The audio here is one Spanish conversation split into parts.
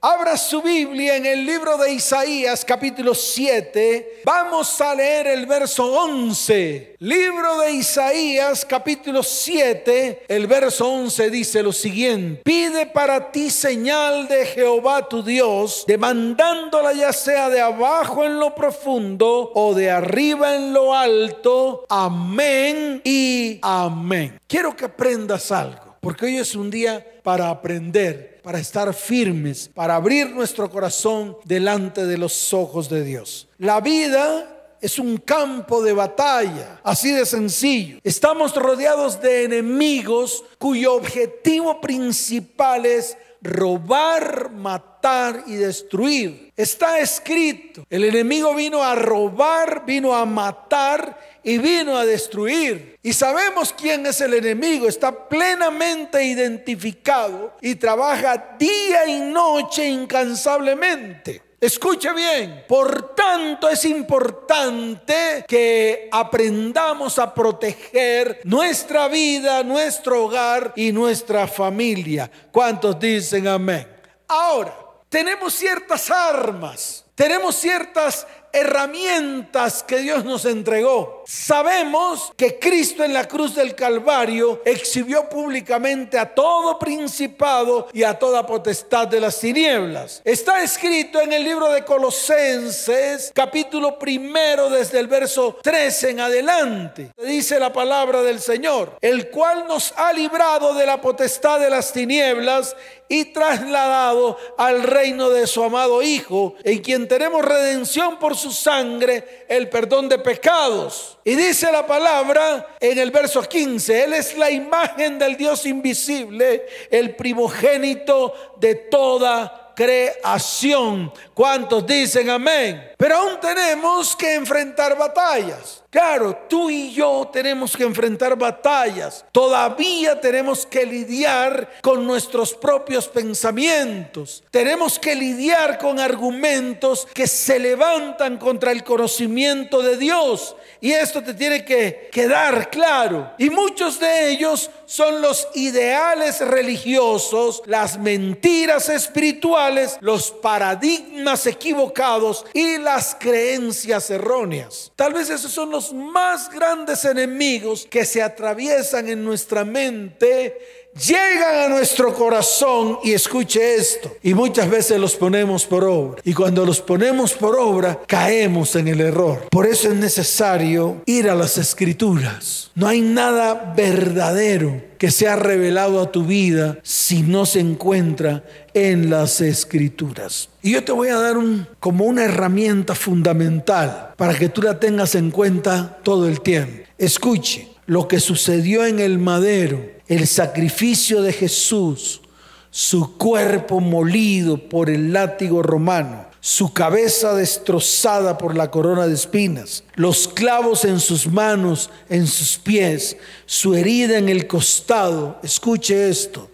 Abra su Biblia en el libro de Isaías capítulo 7. Vamos a leer el verso 11. Libro de Isaías capítulo 7. El verso 11 dice lo siguiente. Pide para ti señal de Jehová tu Dios, demandándola ya sea de abajo en lo profundo o de arriba en lo alto. Amén y amén. Quiero que aprendas algo, porque hoy es un día para aprender para estar firmes, para abrir nuestro corazón delante de los ojos de Dios. La vida es un campo de batalla, así de sencillo. Estamos rodeados de enemigos cuyo objetivo principal es robar, matar y destruir. Está escrito, el enemigo vino a robar, vino a matar y vino a destruir. Y sabemos quién es el enemigo, está plenamente identificado y trabaja día y noche incansablemente. Escuche bien, por tanto es importante que aprendamos a proteger nuestra vida, nuestro hogar y nuestra familia. ¿Cuántos dicen amén? Ahora, tenemos ciertas armas, tenemos ciertas herramientas que Dios nos entregó. Sabemos que Cristo en la cruz del Calvario exhibió públicamente a todo principado y a toda potestad de las tinieblas. Está escrito en el libro de Colosenses, capítulo primero, desde el verso 13 en adelante. Dice la palabra del Señor, el cual nos ha librado de la potestad de las tinieblas y trasladado al reino de su amado Hijo, en quien tenemos redención por su sangre, el perdón de pecados. Y dice la palabra en el verso 15, Él es la imagen del Dios invisible, el primogénito de toda creación. ¿Cuántos dicen amén? Pero aún tenemos que enfrentar batallas. Claro, tú y yo tenemos que enfrentar batallas. Todavía tenemos que lidiar con nuestros propios pensamientos. Tenemos que lidiar con argumentos que se levantan contra el conocimiento de Dios. Y esto te tiene que quedar claro. Y muchos de ellos son los ideales religiosos, las mentiras espirituales, los paradigmas equivocados y las creencias erróneas. Tal vez esos son los más grandes enemigos que se atraviesan en nuestra mente llegan a nuestro corazón y escuche esto. Y muchas veces los ponemos por obra. Y cuando los ponemos por obra, caemos en el error. Por eso es necesario ir a las escrituras. No hay nada verdadero que sea revelado a tu vida si no se encuentra en las escrituras. Y yo te voy a dar un, como una herramienta fundamental para que tú la tengas en cuenta todo el tiempo. Escuche, lo que sucedió en el madero, el sacrificio de Jesús, su cuerpo molido por el látigo romano, su cabeza destrozada por la corona de espinas, los clavos en sus manos, en sus pies, su herida en el costado. Escuche esto,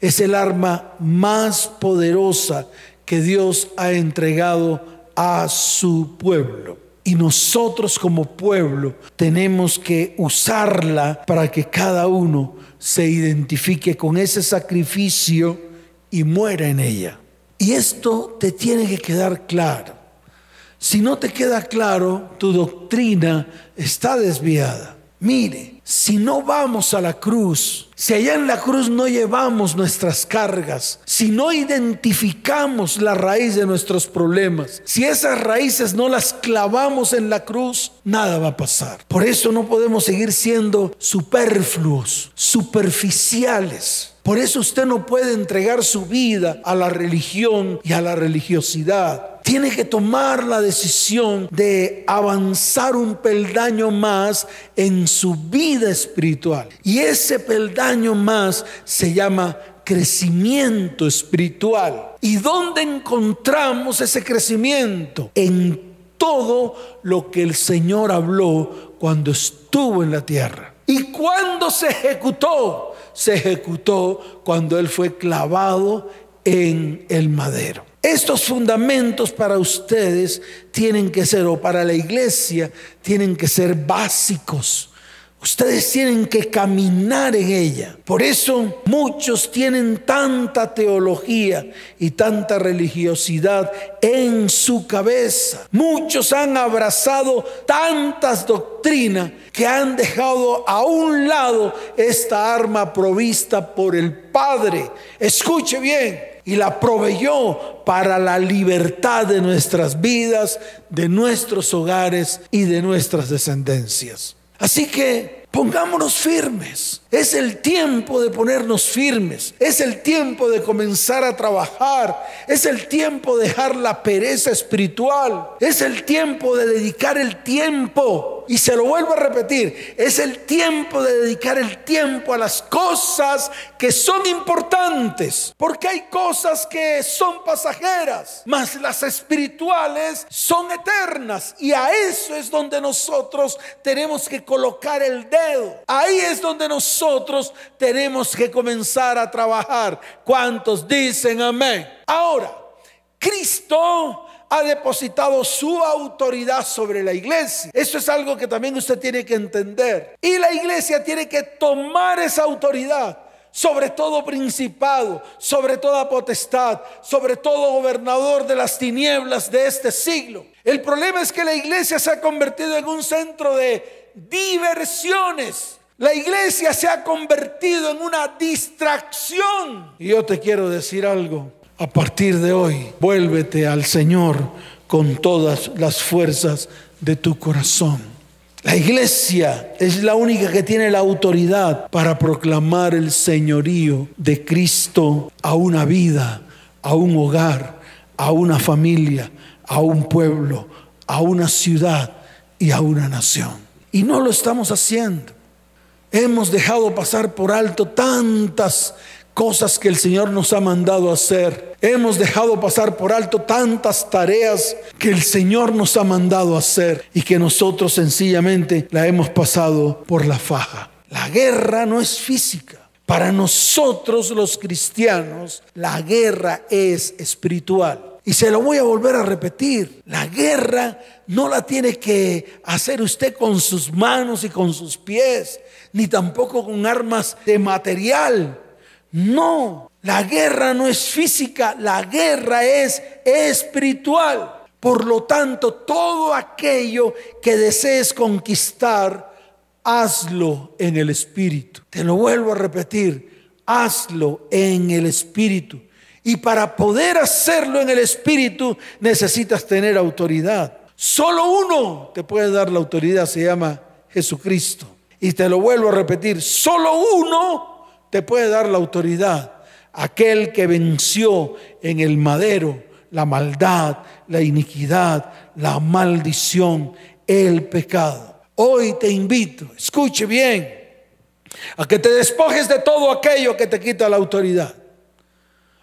es el arma más poderosa que Dios ha entregado a su pueblo. Y nosotros como pueblo tenemos que usarla para que cada uno se identifique con ese sacrificio y muera en ella. Y esto te tiene que quedar claro. Si no te queda claro, tu doctrina está desviada. Mire, si no vamos a la cruz, si allá en la cruz no llevamos nuestras cargas, si no identificamos la raíz de nuestros problemas, si esas raíces no las clavamos en la cruz, nada va a pasar. Por eso no podemos seguir siendo superfluos, superficiales. Por eso usted no puede entregar su vida a la religión y a la religiosidad tiene que tomar la decisión de avanzar un peldaño más en su vida espiritual. Y ese peldaño más se llama crecimiento espiritual. ¿Y dónde encontramos ese crecimiento? En todo lo que el Señor habló cuando estuvo en la tierra. ¿Y cuándo se ejecutó? Se ejecutó cuando Él fue clavado en el madero. Estos fundamentos para ustedes tienen que ser, o para la iglesia, tienen que ser básicos. Ustedes tienen que caminar en ella. Por eso muchos tienen tanta teología y tanta religiosidad en su cabeza. Muchos han abrazado tantas doctrinas que han dejado a un lado esta arma provista por el Padre. Escuche bien y la proveyó para la libertad de nuestras vidas, de nuestros hogares y de nuestras descendencias. Así que pongámonos firmes. Es el tiempo de ponernos firmes. Es el tiempo de comenzar a trabajar. Es el tiempo de dejar la pereza espiritual. Es el tiempo de dedicar el tiempo. Y se lo vuelvo a repetir. Es el tiempo de dedicar el tiempo a las cosas que son importantes. Porque hay cosas que son pasajeras. Mas las espirituales son eternas. Y a eso es donde nosotros tenemos que colocar el dedo. Ahí es donde nosotros nosotros tenemos que comenzar a trabajar. ¿Cuántos dicen amén? Ahora, Cristo ha depositado su autoridad sobre la iglesia. Eso es algo que también usted tiene que entender. Y la iglesia tiene que tomar esa autoridad sobre todo principado, sobre toda potestad, sobre todo gobernador de las tinieblas de este siglo. El problema es que la iglesia se ha convertido en un centro de diversiones la iglesia se ha convertido en una distracción. Y yo te quiero decir algo. A partir de hoy, vuélvete al Señor con todas las fuerzas de tu corazón. La iglesia es la única que tiene la autoridad para proclamar el señorío de Cristo a una vida, a un hogar, a una familia, a un pueblo, a una ciudad y a una nación. Y no lo estamos haciendo. Hemos dejado pasar por alto tantas cosas que el Señor nos ha mandado hacer. Hemos dejado pasar por alto tantas tareas que el Señor nos ha mandado hacer y que nosotros sencillamente la hemos pasado por la faja. La guerra no es física. Para nosotros los cristianos, la guerra es espiritual. Y se lo voy a volver a repetir. La guerra no la tiene que hacer usted con sus manos y con sus pies, ni tampoco con armas de material. No, la guerra no es física, la guerra es espiritual. Por lo tanto, todo aquello que desees conquistar, hazlo en el espíritu. Te lo vuelvo a repetir, hazlo en el espíritu. Y para poder hacerlo en el Espíritu necesitas tener autoridad. Solo uno te puede dar la autoridad, se llama Jesucristo. Y te lo vuelvo a repetir, solo uno te puede dar la autoridad. Aquel que venció en el madero la maldad, la iniquidad, la maldición, el pecado. Hoy te invito, escuche bien, a que te despojes de todo aquello que te quita la autoridad.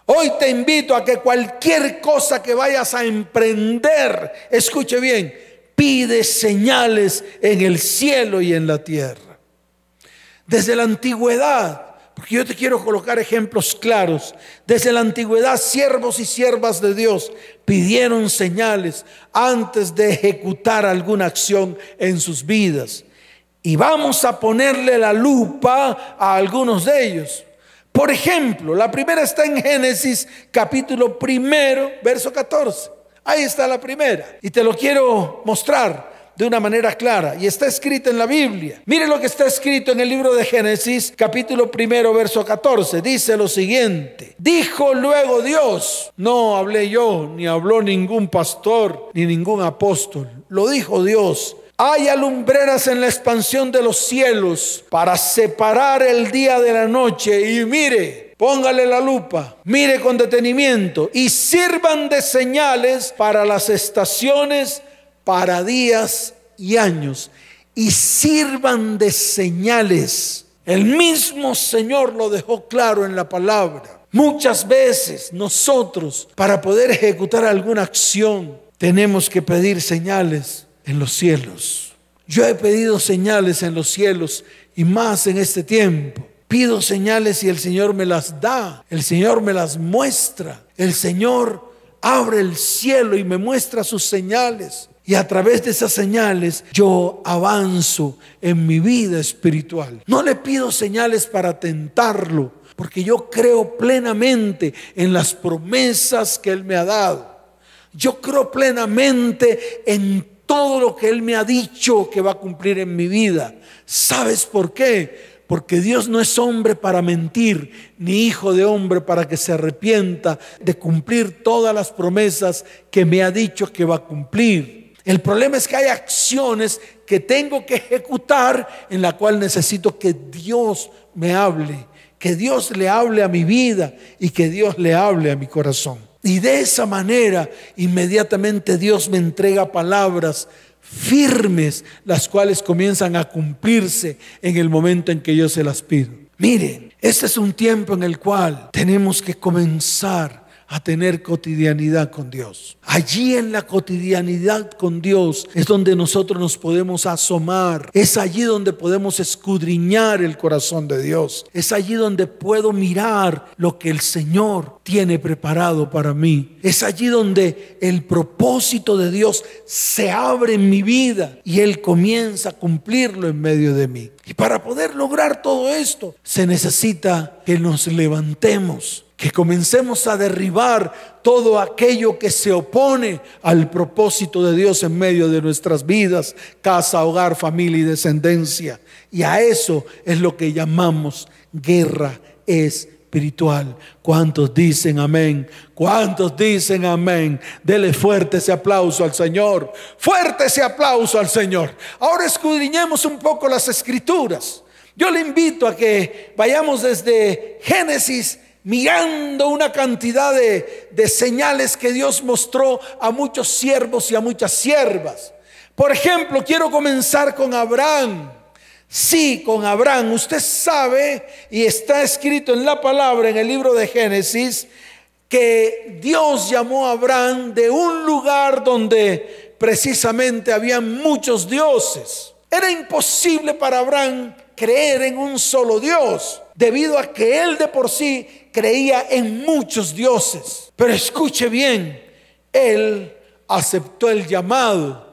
Hoy te invito a que cualquier cosa que vayas a emprender, escuche bien, pide señales en el cielo y en la tierra. Desde la antigüedad, porque yo te quiero colocar ejemplos claros, desde la antigüedad siervos y siervas de Dios pidieron señales antes de ejecutar alguna acción en sus vidas. Y vamos a ponerle la lupa a algunos de ellos. Por ejemplo, la primera está en Génesis capítulo primero, verso 14. Ahí está la primera. Y te lo quiero mostrar de una manera clara. Y está escrito en la Biblia. Mire lo que está escrito en el libro de Génesis capítulo primero, verso 14. Dice lo siguiente. Dijo luego Dios, no hablé yo, ni habló ningún pastor, ni ningún apóstol. Lo dijo Dios. Hay alumbreras en la expansión de los cielos para separar el día de la noche. Y mire, póngale la lupa, mire con detenimiento y sirvan de señales para las estaciones, para días y años. Y sirvan de señales. El mismo Señor lo dejó claro en la palabra. Muchas veces nosotros, para poder ejecutar alguna acción, tenemos que pedir señales en los cielos. Yo he pedido señales en los cielos y más en este tiempo. Pido señales y el Señor me las da, el Señor me las muestra, el Señor abre el cielo y me muestra sus señales. Y a través de esas señales yo avanzo en mi vida espiritual. No le pido señales para tentarlo, porque yo creo plenamente en las promesas que Él me ha dado. Yo creo plenamente en todo lo que Él me ha dicho que va a cumplir en mi vida. ¿Sabes por qué? Porque Dios no es hombre para mentir, ni hijo de hombre para que se arrepienta de cumplir todas las promesas que me ha dicho que va a cumplir. El problema es que hay acciones que tengo que ejecutar en la cual necesito que Dios me hable, que Dios le hable a mi vida y que Dios le hable a mi corazón. Y de esa manera inmediatamente Dios me entrega palabras firmes, las cuales comienzan a cumplirse en el momento en que yo se las pido. Miren, este es un tiempo en el cual tenemos que comenzar a tener cotidianidad con Dios. Allí en la cotidianidad con Dios es donde nosotros nos podemos asomar. Es allí donde podemos escudriñar el corazón de Dios. Es allí donde puedo mirar lo que el Señor tiene preparado para mí. Es allí donde el propósito de Dios se abre en mi vida y Él comienza a cumplirlo en medio de mí. Y para poder lograr todo esto se necesita que nos levantemos que comencemos a derribar todo aquello que se opone al propósito de Dios en medio de nuestras vidas, casa, hogar, familia y descendencia. Y a eso es lo que llamamos guerra espiritual. ¿Cuántos dicen amén? ¿Cuántos dicen amén? Dele fuerte ese aplauso al Señor. Fuerte ese aplauso al Señor. Ahora escudriñemos un poco las escrituras. Yo le invito a que vayamos desde Génesis mirando una cantidad de, señales que Dios mostró a muchos siervos y a muchas siervas. Por ejemplo, quiero comenzar con Abraham. Sí, con Abraham. Usted sabe, y está escrito en la palabra, en el libro de Génesis, que Dios llamó a Abraham de un lugar donde precisamente había muchos dioses. Era imposible para Abraham creer en un solo Dios, debido a que él de por sí creía en muchos dioses. Pero escuche bien, él aceptó el llamado,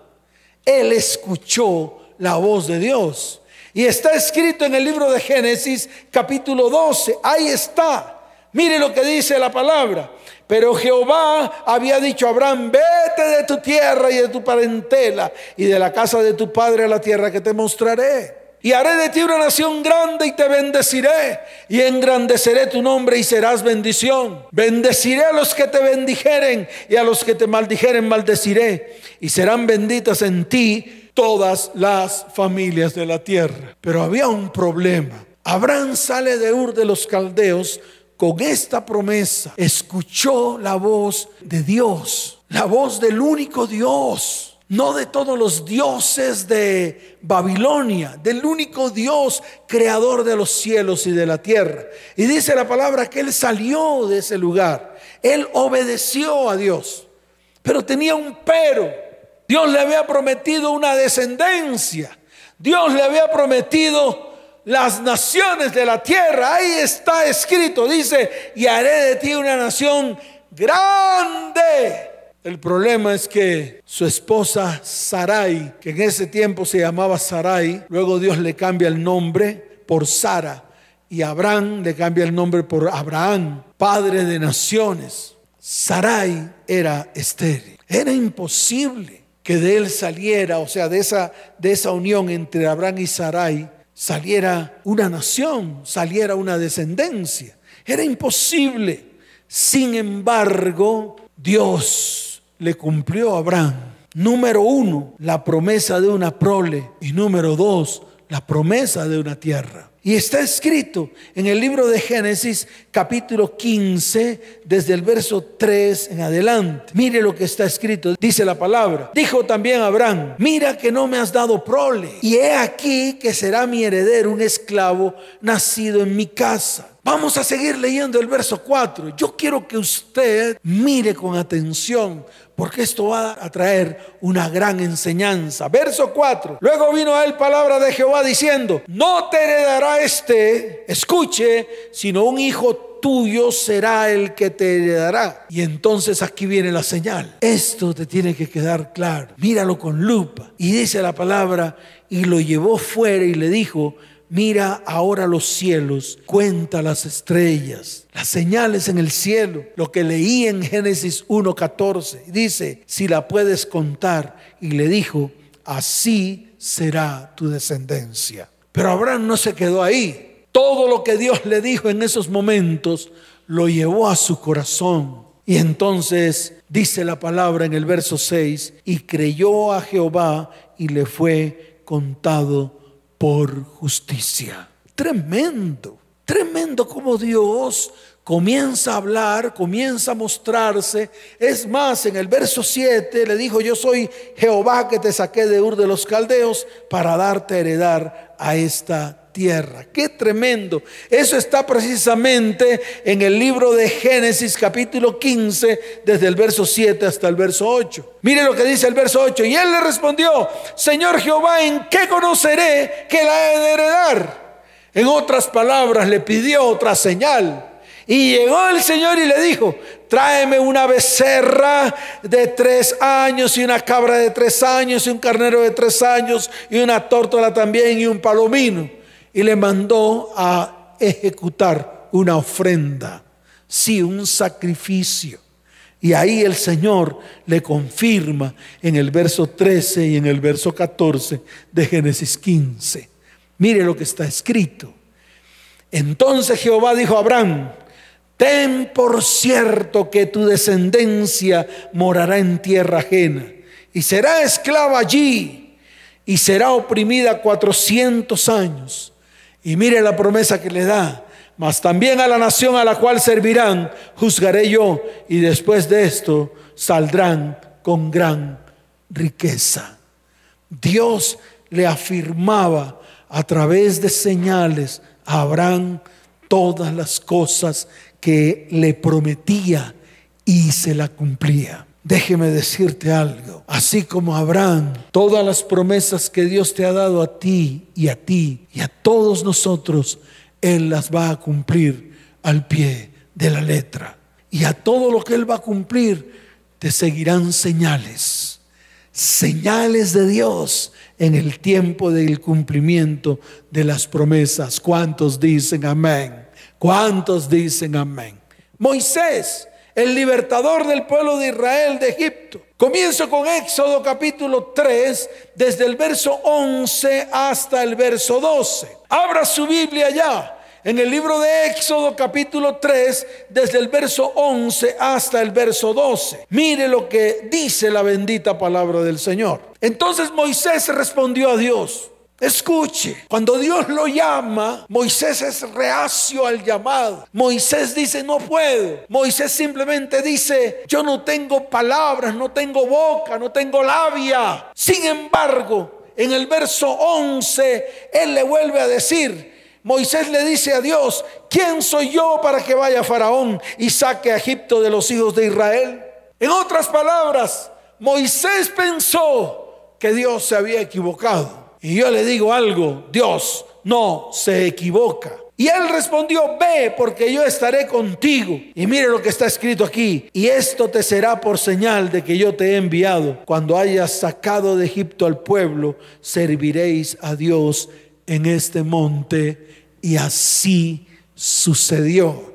él escuchó la voz de Dios. Y está escrito en el libro de Génesis capítulo 12, ahí está. Mire lo que dice la palabra. Pero Jehová había dicho a Abraham, vete de tu tierra y de tu parentela y de la casa de tu padre a la tierra que te mostraré. Y haré de ti una nación grande y te bendeciré. Y engrandeceré tu nombre y serás bendición. Bendeciré a los que te bendijeren y a los que te maldijeren maldeciré. Y serán benditas en ti todas las familias de la tierra. Pero había un problema. Abraham sale de Ur de los Caldeos con esta promesa. Escuchó la voz de Dios, la voz del único Dios no de todos los dioses de Babilonia, del único Dios creador de los cielos y de la tierra. Y dice la palabra que él salió de ese lugar, él obedeció a Dios, pero tenía un pero. Dios le había prometido una descendencia, Dios le había prometido las naciones de la tierra. Ahí está escrito, dice, y haré de ti una nación grande el problema es que su esposa Sarai, que en ese tiempo se llamaba Sarai, luego Dios le cambia el nombre por Sara y Abraham le cambia el nombre por Abraham, padre de naciones. Sarai era estéril. Era imposible que de él saliera, o sea, de esa, de esa unión entre Abraham y Sarai, saliera una nación, saliera una descendencia. Era imposible. Sin embargo, Dios le cumplió a Abraham. Número uno, la promesa de una prole. Y número dos, la promesa de una tierra. Y está escrito en el libro de Génesis capítulo 15, desde el verso 3 en adelante. Mire lo que está escrito, dice la palabra. Dijo también Abraham, mira que no me has dado prole, y he aquí que será mi heredero un esclavo nacido en mi casa. Vamos a seguir leyendo el verso 4. Yo quiero que usted mire con atención porque esto va a traer una gran enseñanza. Verso 4. Luego vino a él palabra de Jehová diciendo, no te heredará este, escuche, sino un hijo tuyo será el que te heredará. Y entonces aquí viene la señal. Esto te tiene que quedar claro. Míralo con lupa. Y dice la palabra, y lo llevó fuera y le dijo, Mira ahora los cielos, cuenta las estrellas, las señales en el cielo, lo que leí en Génesis 1.14. Dice, si la puedes contar. Y le dijo, así será tu descendencia. Pero Abraham no se quedó ahí. Todo lo que Dios le dijo en esos momentos lo llevó a su corazón. Y entonces dice la palabra en el verso 6, y creyó a Jehová y le fue contado por justicia. Tremendo, tremendo como Dios comienza a hablar, comienza a mostrarse. Es más, en el verso 7 le dijo, yo soy Jehová que te saqué de Ur de los Caldeos para darte a heredar a esta tierra. Qué tremendo. Eso está precisamente en el libro de Génesis capítulo 15, desde el verso 7 hasta el verso 8. Mire lo que dice el verso 8. Y él le respondió, Señor Jehová, ¿en qué conoceré que la he de heredar? En otras palabras, le pidió otra señal. Y llegó el Señor y le dijo, tráeme una becerra de tres años y una cabra de tres años y un carnero de tres años y una tórtola también y un palomino y le mandó a ejecutar una ofrenda, sí, un sacrificio. Y ahí el Señor le confirma en el verso 13 y en el verso 14 de Génesis 15. Mire lo que está escrito. Entonces Jehová dijo a Abraham, ten por cierto que tu descendencia morará en tierra ajena y será esclava allí y será oprimida cuatrocientos años y mire la promesa que le da. Mas también a la nación a la cual servirán, juzgaré yo, y después de esto saldrán con gran riqueza. Dios le afirmaba a través de señales a Abraham todas las cosas que le prometía y se la cumplía. Déjeme decirte algo. Así como Abraham, todas las promesas que Dios te ha dado a ti y a ti y a todos nosotros, Él las va a cumplir al pie de la letra. Y a todo lo que Él va a cumplir, te seguirán señales. Señales de Dios en el tiempo del cumplimiento de las promesas. ¿Cuántos dicen amén? ¿Cuántos dicen amén? Moisés el libertador del pueblo de Israel de Egipto. Comienzo con Éxodo capítulo 3, desde el verso 11 hasta el verso 12. Abra su Biblia ya. En el libro de Éxodo capítulo 3, desde el verso 11 hasta el verso 12. Mire lo que dice la bendita palabra del Señor. Entonces Moisés respondió a Dios. Escuche, cuando Dios lo llama, Moisés es reacio al llamado. Moisés dice, no puedo. Moisés simplemente dice, yo no tengo palabras, no tengo boca, no tengo labia. Sin embargo, en el verso 11, Él le vuelve a decir, Moisés le dice a Dios, ¿quién soy yo para que vaya Faraón y saque a Egipto de los hijos de Israel? En otras palabras, Moisés pensó que Dios se había equivocado. Y yo le digo algo, Dios no se equivoca. Y él respondió, ve porque yo estaré contigo. Y mire lo que está escrito aquí. Y esto te será por señal de que yo te he enviado. Cuando hayas sacado de Egipto al pueblo, serviréis a Dios en este monte. Y así sucedió.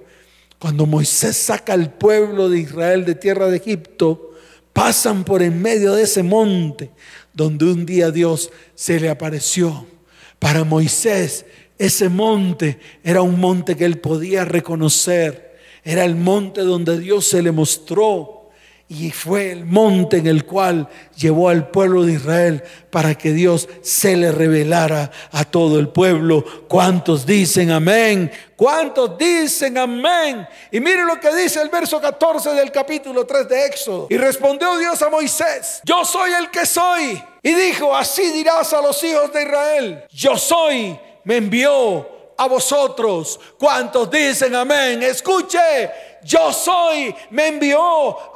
Cuando Moisés saca al pueblo de Israel de tierra de Egipto, pasan por en medio de ese monte donde un día Dios se le apareció. Para Moisés, ese monte era un monte que él podía reconocer. Era el monte donde Dios se le mostró. Y fue el monte en el cual llevó al pueblo de Israel para que Dios se le revelara a todo el pueblo. ¿Cuántos dicen amén? ¿Cuántos dicen amén? Y mire lo que dice el verso 14 del capítulo 3 de Éxodo. Y respondió Dios a Moisés, yo soy el que soy. Y dijo, así dirás a los hijos de Israel, yo soy, me envió a vosotros. ¿Cuántos dicen amén? Escuche, yo soy, me envió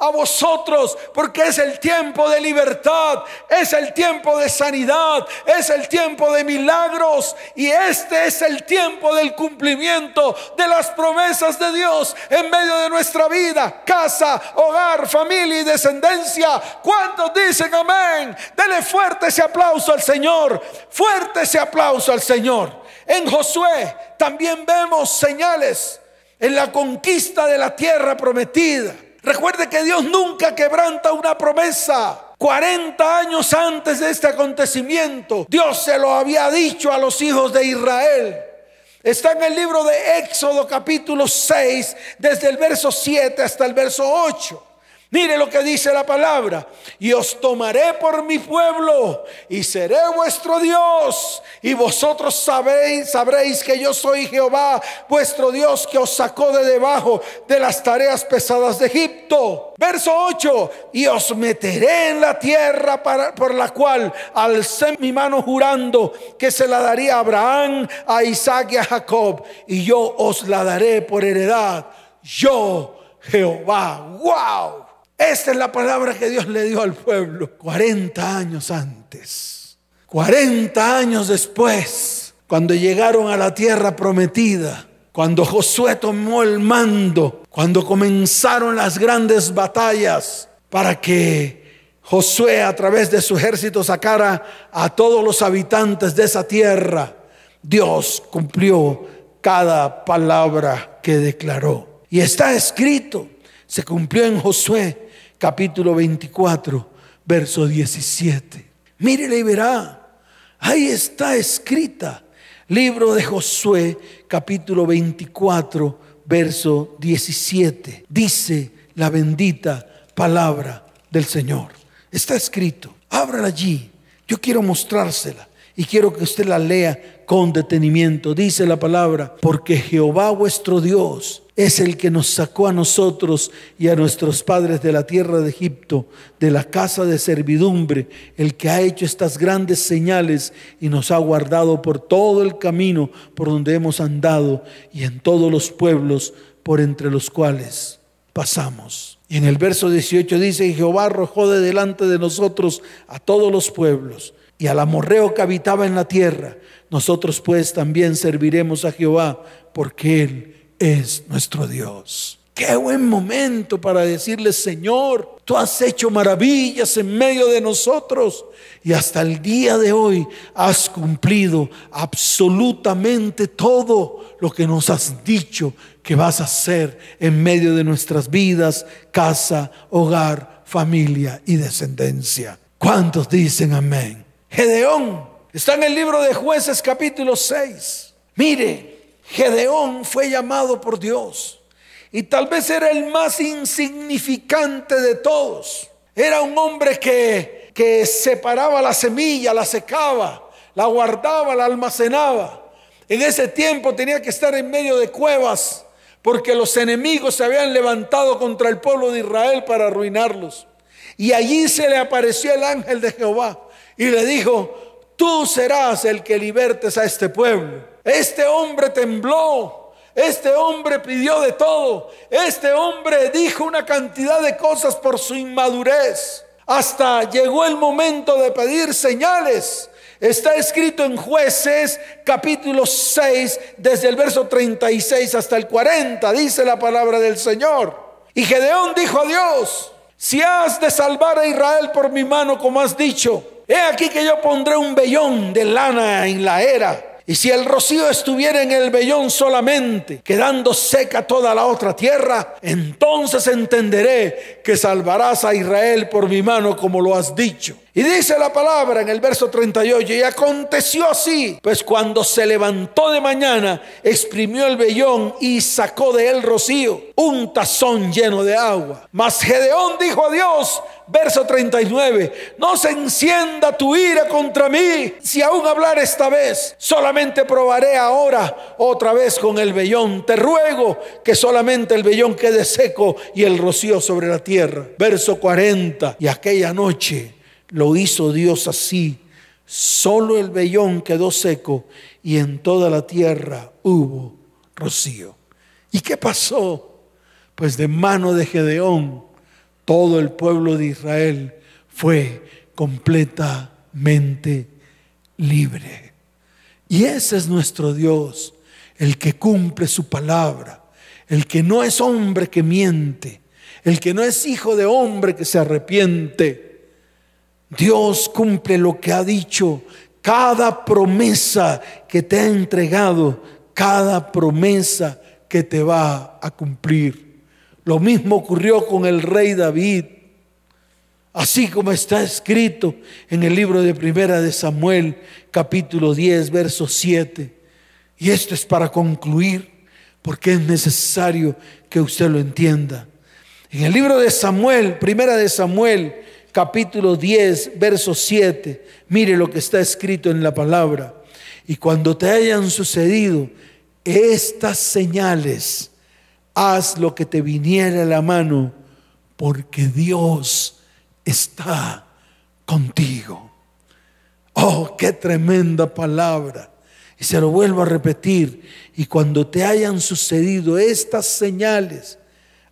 a vosotros porque es el tiempo de libertad, es el tiempo de sanidad, es el tiempo de milagros y este es el tiempo del cumplimiento de las promesas de Dios en medio de nuestra vida, casa, hogar, familia y descendencia. ¿Cuántos dicen amén? Dele fuerte ese aplauso al Señor, fuerte ese aplauso al Señor. En Josué también vemos señales en la conquista de la tierra prometida. Recuerde que Dios nunca quebranta una promesa. 40 años antes de este acontecimiento, Dios se lo había dicho a los hijos de Israel. Está en el libro de Éxodo capítulo 6, desde el verso 7 hasta el verso 8. Mire lo que dice la palabra. Y os tomaré por mi pueblo y seré vuestro Dios. Y vosotros sabéis, sabréis que yo soy Jehová, vuestro Dios que os sacó de debajo de las tareas pesadas de Egipto. Verso 8. Y os meteré en la tierra para, por la cual alcé mi mano jurando que se la daría a Abraham, a Isaac y a Jacob. Y yo os la daré por heredad. Yo, Jehová. ¡Wow! Esta es la palabra que Dios le dio al pueblo 40 años antes. 40 años después, cuando llegaron a la tierra prometida, cuando Josué tomó el mando, cuando comenzaron las grandes batallas para que Josué a través de su ejército sacara a todos los habitantes de esa tierra, Dios cumplió cada palabra que declaró. Y está escrito, se cumplió en Josué capítulo 24, verso 17. Mírele y verá. Ahí está escrita. Libro de Josué, capítulo 24, verso 17. Dice la bendita palabra del Señor. Está escrito. Ábrala allí. Yo quiero mostrársela y quiero que usted la lea con detenimiento. Dice la palabra, porque Jehová vuestro Dios es el que nos sacó a nosotros y a nuestros padres de la tierra de Egipto, de la casa de servidumbre, el que ha hecho estas grandes señales y nos ha guardado por todo el camino por donde hemos andado y en todos los pueblos por entre los cuales pasamos. Y en el verso 18 dice, Jehová arrojó de delante de nosotros a todos los pueblos y al amorreo que habitaba en la tierra. Nosotros pues también serviremos a Jehová porque Él es nuestro Dios. Qué buen momento para decirle, Señor, tú has hecho maravillas en medio de nosotros y hasta el día de hoy has cumplido absolutamente todo lo que nos has dicho que vas a hacer en medio de nuestras vidas, casa, hogar, familia y descendencia. ¿Cuántos dicen amén? Gedeón está en el libro de jueces capítulo 6. Mire, Gedeón fue llamado por Dios y tal vez era el más insignificante de todos. Era un hombre que, que separaba la semilla, la secaba, la guardaba, la almacenaba. En ese tiempo tenía que estar en medio de cuevas porque los enemigos se habían levantado contra el pueblo de Israel para arruinarlos. Y allí se le apareció el ángel de Jehová y le dijo, tú serás el que libertes a este pueblo. Este hombre tembló. Este hombre pidió de todo. Este hombre dijo una cantidad de cosas por su inmadurez. Hasta llegó el momento de pedir señales. Está escrito en jueces capítulo 6, desde el verso 36 hasta el 40, dice la palabra del Señor. Y Gedeón dijo a Dios, si has de salvar a Israel por mi mano, como has dicho, he aquí que yo pondré un vellón de lana en la era y si el rocío estuviera en el vellón solamente, quedando seca toda la otra tierra, entonces entenderé que salvarás a Israel por mi mano como lo has dicho. Y dice la palabra en el verso 38, y aconteció así, pues cuando se levantó de mañana, exprimió el vellón y sacó de él rocío, un tazón lleno de agua. Mas Gedeón dijo a Dios, verso 39, no se encienda tu ira contra mí, si aún hablar esta vez, solamente probaré ahora otra vez con el vellón. Te ruego que solamente el vellón quede seco y el rocío sobre la tierra. Verso 40, y aquella noche lo hizo Dios así. Solo el vellón quedó seco y en toda la tierra hubo rocío. ¿Y qué pasó? pues de mano de Gedeón todo el pueblo de Israel fue completamente libre. Y ese es nuestro Dios, el que cumple su palabra, el que no es hombre que miente, el que no es hijo de hombre que se arrepiente. Dios cumple lo que ha dicho, cada promesa que te ha entregado, cada promesa que te va a cumplir. Lo mismo ocurrió con el rey David. Así como está escrito en el libro de Primera de Samuel, capítulo 10, verso 7. Y esto es para concluir, porque es necesario que usted lo entienda. En el libro de Samuel, Primera de Samuel, capítulo 10, verso 7, mire lo que está escrito en la palabra. Y cuando te hayan sucedido estas señales, haz lo que te viniera a la mano, porque Dios está contigo. Oh, qué tremenda palabra. Y se lo vuelvo a repetir. Y cuando te hayan sucedido estas señales,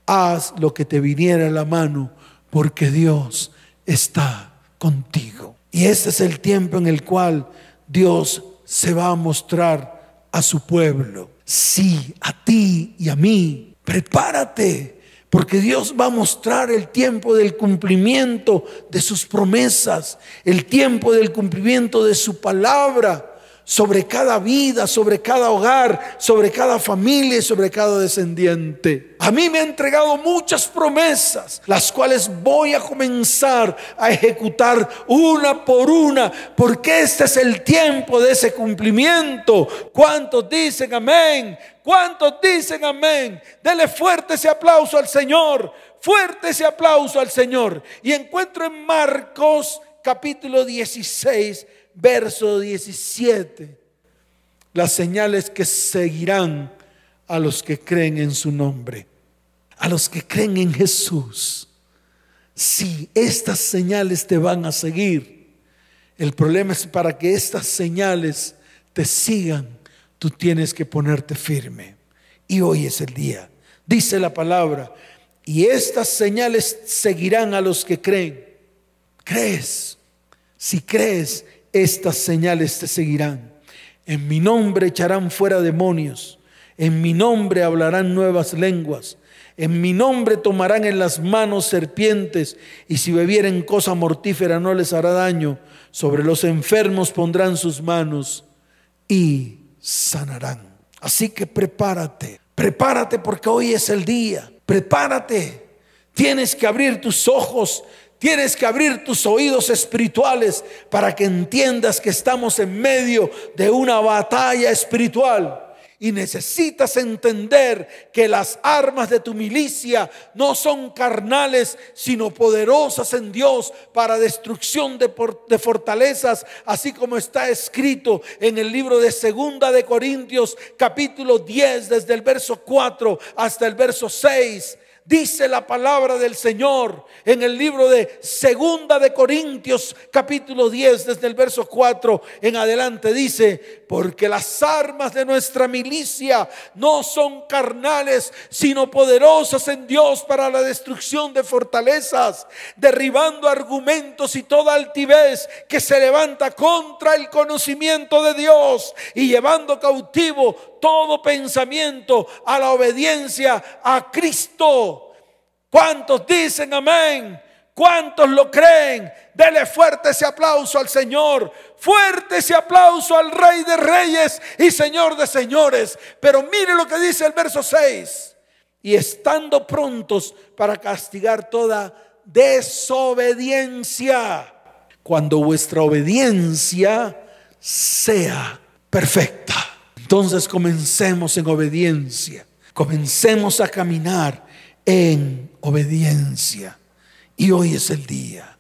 haz lo que te viniera a la mano, porque Dios está contigo. Y este es el tiempo en el cual Dios se va a mostrar a su pueblo. Sí, a ti y a mí. Prepárate porque Dios va a mostrar el tiempo del cumplimiento de sus promesas, el tiempo del cumplimiento de su palabra sobre cada vida, sobre cada hogar, sobre cada familia y sobre cada descendiente. A mí me ha entregado muchas promesas, las cuales voy a comenzar a ejecutar una por una, porque este es el tiempo de ese cumplimiento. ¿Cuántos dicen amén? ¿Cuántos dicen amén? Dele fuerte ese aplauso al Señor, fuerte ese aplauso al Señor. Y encuentro en Marcos capítulo 16 verso 17, las señales que seguirán a los que creen en su nombre, a los que creen en Jesús. Si estas señales te van a seguir, el problema es para que estas señales te sigan, tú tienes que ponerte firme. Y hoy es el día. Dice la palabra, y estas señales seguirán a los que creen. ¿Crees? Si crees, estas señales te seguirán. En mi nombre echarán fuera demonios. En mi nombre hablarán nuevas lenguas. En mi nombre tomarán en las manos serpientes y si bebieren cosa mortífera no les hará daño. Sobre los enfermos pondrán sus manos y sanarán. Así que prepárate, prepárate porque hoy es el día. Prepárate. Tienes que abrir tus ojos, Tienes que abrir tus oídos espirituales para que entiendas que estamos en medio de una batalla espiritual. Y necesitas entender que las armas de tu milicia no son carnales, sino poderosas en Dios para destrucción de, fortalezas, así como está escrito en el libro de Segunda de Corintios, capítulo 10, desde el verso 4 hasta el verso 6. Dice la palabra del Señor en el libro de Segunda de Corintios capítulo 10 desde el verso 4 en adelante. Dice, porque las armas de nuestra milicia no son carnales, sino poderosas en Dios para la destrucción de fortalezas, derribando argumentos y toda altivez que se levanta contra el conocimiento de Dios y llevando cautivo todo pensamiento a la obediencia a Cristo. ¿Cuántos dicen amén? ¿Cuántos lo creen? Dele fuerte ese aplauso al Señor. Fuerte ese aplauso al Rey de Reyes y Señor de Señores. Pero mire lo que dice el verso 6. Y estando prontos para castigar toda desobediencia. Cuando vuestra obediencia sea perfecta. Entonces comencemos en obediencia. Comencemos a caminar en obediencia. Y hoy es el día.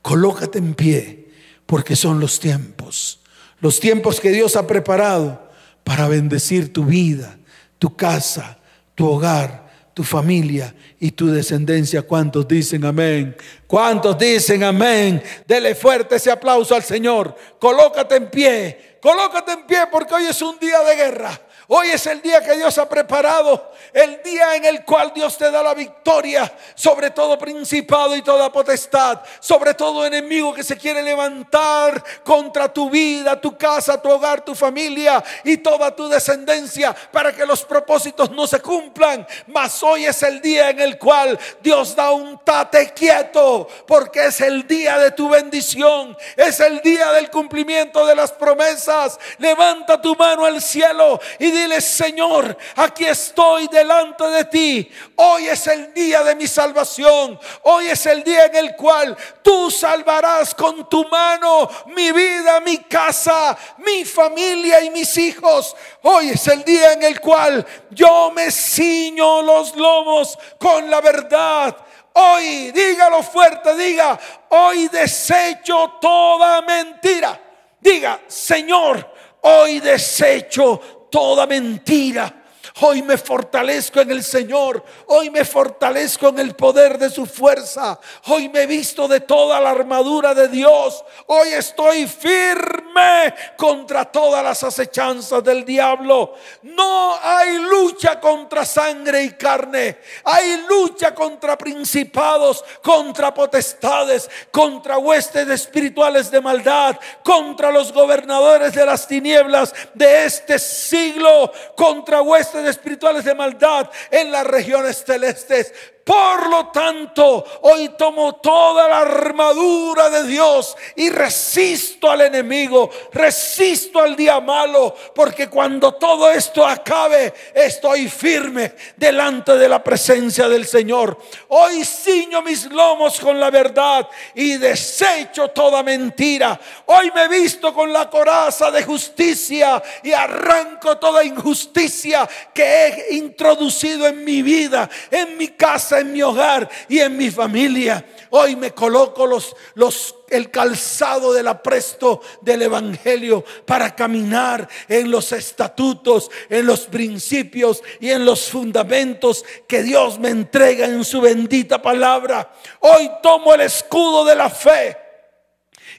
Colócate en pie porque son los tiempos. Los tiempos que Dios ha preparado para bendecir tu vida, tu casa, tu hogar, tu familia y tu descendencia. ¿Cuántos dicen amén? ¿Cuántos dicen amén? Dele fuerte ese aplauso al Señor. Colócate en pie. Colócate en pie porque hoy es un día de guerra. Hoy es el día que Dios ha preparado, el día en el cual Dios te da la victoria sobre todo principado y toda potestad, sobre todo enemigo que se quiere levantar contra tu vida, tu casa, tu hogar, tu familia y toda tu descendencia para que los propósitos no se cumplan. Mas hoy es el día en el cual Dios da un tate quieto, porque es el día de tu bendición, es el día del cumplimiento de las promesas. Levanta tu mano al cielo y dile, Señor, aquí estoy delante de ti. Hoy es el día de mi salvación. Hoy es el día en el cual tú salvarás con tu mano mi vida, mi casa, mi familia y mis hijos. Hoy es el día en el cual yo me ciño los lomos con la verdad. Hoy, dígalo fuerte, diga, hoy desecho toda mentira. Diga, Señor, hoy desecho toda mentira. Hoy me fortalezco en el Señor. Hoy me fortalezco en el poder de su fuerza. Hoy me visto de toda la armadura de Dios. Hoy estoy firme contra todas las acechanzas del diablo. No hay lucha contra sangre y carne. Hay lucha contra principados, contra potestades, contra huestes espirituales de maldad, contra los gobernadores de las tinieblas de este siglo, contra huestes espirituales de maldad en las regiones celestes. Por lo tanto, hoy tomo toda la armadura de Dios y resisto al enemigo, resisto al día malo, porque cuando todo esto acabe, estoy firme delante de la presencia del Señor. Hoy ciño mis lomos con la verdad y desecho toda mentira. Hoy me visto con la coraza de justicia y arranco toda injusticia que he introducido en mi vida, en mi casa en mi hogar y en mi familia. Hoy me coloco los, los, el calzado del apresto del Evangelio para caminar en los estatutos, en los principios y en los fundamentos que Dios me entrega en su bendita palabra. Hoy tomo el escudo de la fe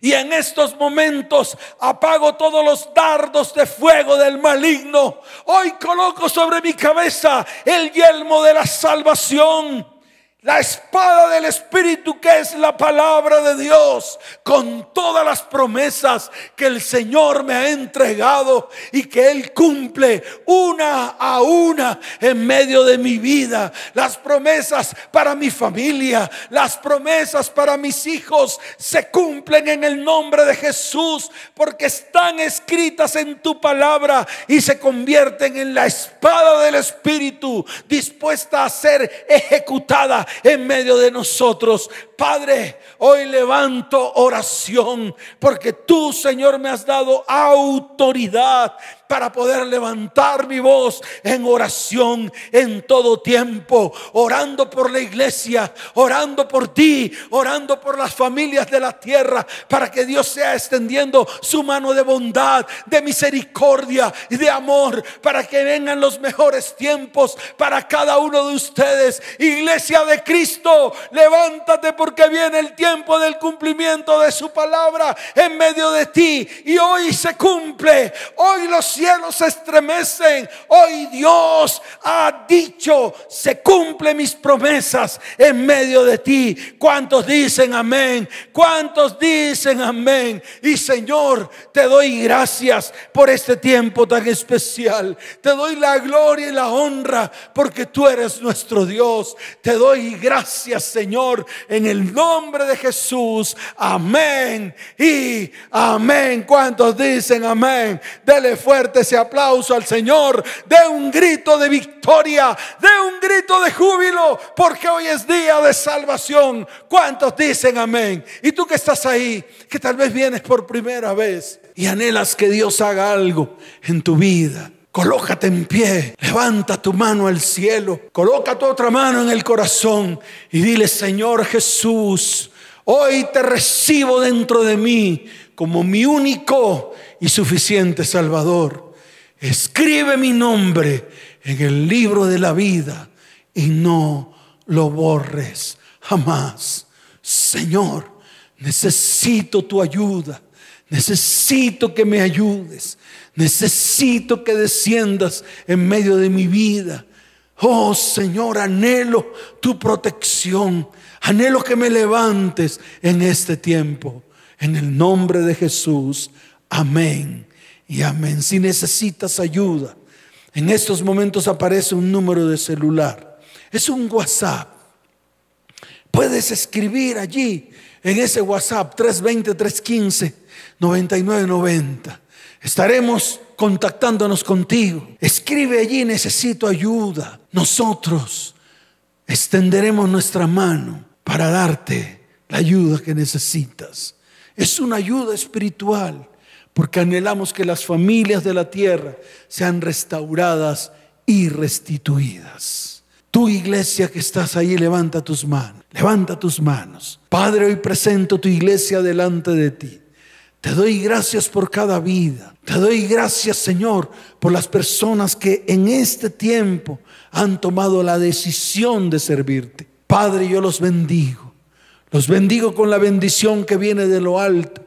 y en estos momentos apago todos los dardos de fuego del maligno. Hoy coloco sobre mi cabeza el yelmo de la salvación la espada del Espíritu que es la palabra de Dios con todas las promesas que el Señor me ha entregado y que Él cumple una a una en medio de mi vida. Las promesas para mi familia, las promesas para mis hijos se cumplen en el nombre de Jesús porque están escritas en tu palabra y se convierten en la espada del Espíritu dispuesta a ser ejecutada en medio de nosotros. Padre, hoy levanto oración porque tú, Señor, me has dado autoridad para poder levantar mi voz en oración en todo tiempo, orando por la iglesia, orando por ti, orando por las familias de la tierra, para que Dios sea extendiendo su mano de bondad, de misericordia y de amor, para que vengan los mejores tiempos para cada uno de ustedes. Iglesia de Cristo, levántate porque viene el tiempo del cumplimiento de su palabra en medio de ti y hoy se cumple. Hoy los cielos se estremecen. Hoy Dios ha dicho, se cumplen mis promesas en medio de ti. ¿Cuántos dicen amén? ¿Cuántos dicen amén? Y Señor, te doy gracias por este tiempo tan especial. Te doy la gloria y la honra porque tú eres nuestro Dios. Te doy gracias, Señor, en el nombre de Jesús. Amén y amén. ¿Cuántos dicen amén? Dele fuerte ese aplauso al Señor, de un grito de victoria, de un grito de júbilo, porque hoy es día de salvación. ¿Cuántos dicen amén? Y tú que estás ahí, que tal vez vienes por primera vez y anhelas que Dios haga algo en tu vida. Colócate en pie, levanta tu mano al cielo, coloca tu otra mano en el corazón y dile, Señor Jesús, hoy te recibo dentro de mí como mi único y suficiente Salvador. Escribe mi nombre en el libro de la vida y no lo borres jamás. Señor, necesito tu ayuda. Necesito que me ayudes. Necesito que desciendas en medio de mi vida. Oh Señor, anhelo tu protección. Anhelo que me levantes en este tiempo. En el nombre de Jesús. Amén y amén. Si necesitas ayuda, en estos momentos aparece un número de celular. Es un WhatsApp. Puedes escribir allí en ese WhatsApp 320-315-9990. Estaremos contactándonos contigo. Escribe allí, necesito ayuda. Nosotros extenderemos nuestra mano para darte la ayuda que necesitas. Es una ayuda espiritual porque anhelamos que las familias de la tierra sean restauradas y restituidas. Tu iglesia que estás ahí, levanta tus manos, levanta tus manos. Padre, hoy presento tu iglesia delante de ti. Te doy gracias por cada vida. Te doy gracias, Señor, por las personas que en este tiempo han tomado la decisión de servirte. Padre, yo los bendigo. Los bendigo con la bendición que viene de lo alto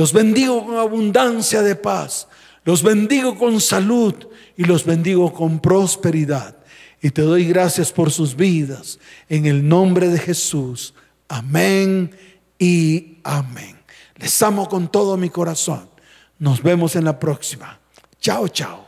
los bendigo con abundancia de paz. Los bendigo con salud y los bendigo con prosperidad. Y te doy gracias por sus vidas. En el nombre de Jesús. Amén y amén. Les amo con todo mi corazón. Nos vemos en la próxima. Chao, chao.